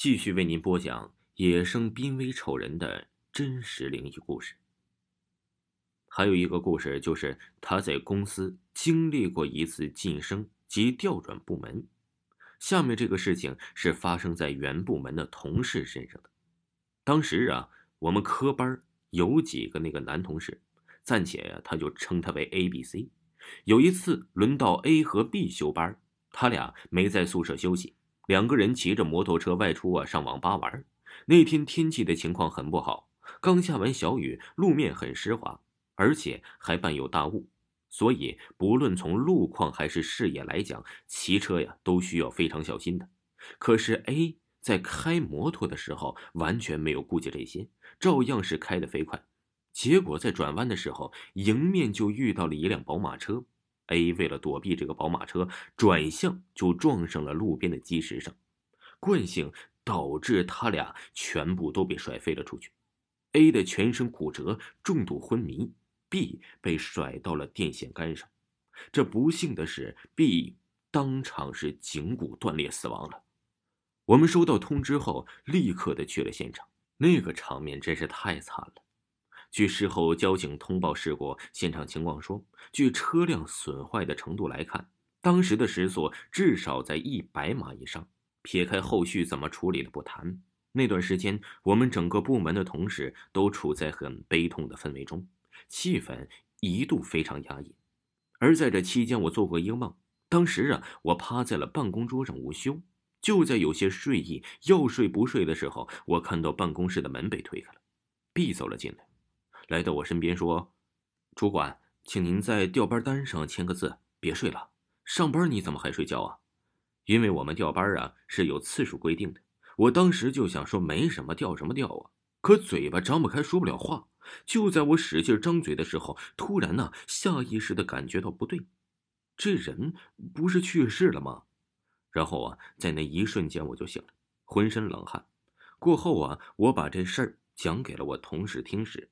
继续为您播讲野生濒危丑人的真实灵异故事。还有一个故事，就是他在公司经历过一次晋升及调转部门。下面这个事情是发生在原部门的同事身上的。当时啊，我们科班有几个那个男同事，暂且，他就称他为 A、B、C。有一次轮到 A 和 B 休班，他俩没在宿舍休息，两个人骑着摩托车外出啊，上网吧玩。那天天气的情况很不好，刚下完小雨，路面很湿滑。而且还伴有大雾，所以不论从路况还是视野来讲，骑车呀都需要非常小心的。可是 A 在开摩托的时候完全没有顾及这些，照样是开得飞快。结果在转弯的时候，迎面就遇到了一辆宝马车。A 为了躲避这个宝马车，转向就撞上了路边的基石上，惯性导致他俩全部都被甩飞了出去。A 的全身骨折，重度昏迷。B 被甩到了电线杆上，这不幸的是，B 当场是颈骨断裂死亡了。我们收到通知后，立刻的去了现场，那个场面真是太惨了。据事后交警通报事故现场情况说，据车辆损坏的程度来看，当时的时速至少在一百码以上。撇开后续怎么处理的不谈，那段时间我们整个部门的同事都处在很悲痛的氛围中。气氛一度非常压抑，而在这期间，我做过一个梦。当时啊，我趴在了办公桌上午休，就在有些睡意要睡不睡的时候，我看到办公室的门被推开了，B 走了进来，来到我身边说：“主管，请您在调班单上签个字，别睡了。上班你怎么还睡觉啊？因为我们调班啊是有次数规定的。”我当时就想说，没什么，调什么调啊？可嘴巴张不开，说不了话。就在我使劲张嘴的时候，突然呢，下意识的感觉到不对，这人不是去世了吗？然后啊，在那一瞬间我就醒了，浑身冷汗。过后啊，我把这事儿讲给了我同事听时，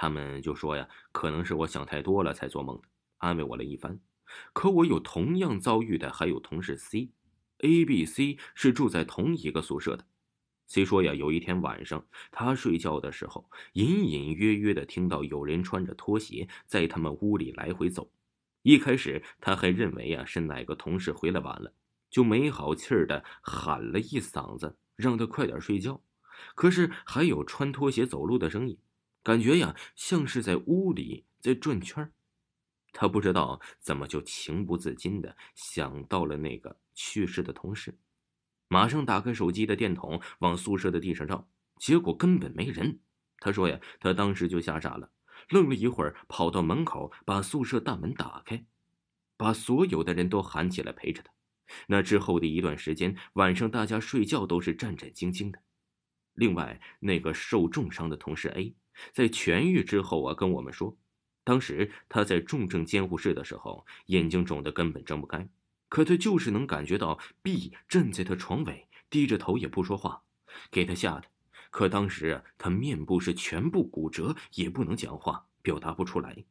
他们就说呀，可能是我想太多了才做梦的，安慰我了一番。可我有同样遭遇的还有同事 C，A、B、C 是住在同一个宿舍的。虽说呀，有一天晚上，他睡觉的时候，隐隐约约的听到有人穿着拖鞋在他们屋里来回走。一开始他还认为呀是哪个同事回来晚了，就没好气儿的喊了一嗓子，让他快点睡觉。可是还有穿拖鞋走路的声音，感觉呀像是在屋里在转圈他不知道怎么就情不自禁的想到了那个去世的同事。马上打开手机的电筒，往宿舍的地上照，结果根本没人。他说呀，他当时就吓傻了，愣了一会儿，跑到门口把宿舍大门打开，把所有的人都喊起来陪着他。那之后的一段时间，晚上大家睡觉都是战战兢兢的。另外，那个受重伤的同事 A，在痊愈之后啊，跟我们说，当时他在重症监护室的时候，眼睛肿得根本睁不开。可他就是能感觉到 B 站在他床尾，低着头也不说话，给他吓的。可当时啊，他面部是全部骨折，也不能讲话，表达不出来。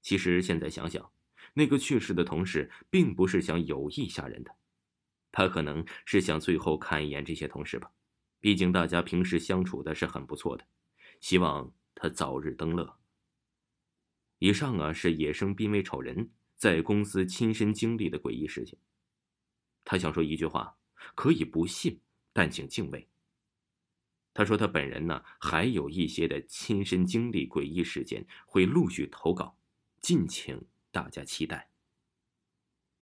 其实现在想想，那个去世的同事并不是想有意吓人的，他可能是想最后看一眼这些同事吧。毕竟大家平时相处的是很不错的，希望他早日登乐。以上啊是野生濒危丑人。在公司亲身经历的诡异事情，他想说一句话：可以不信，但请敬畏。他说他本人呢，还有一些的亲身经历诡异事件会陆续投稿，敬请大家期待。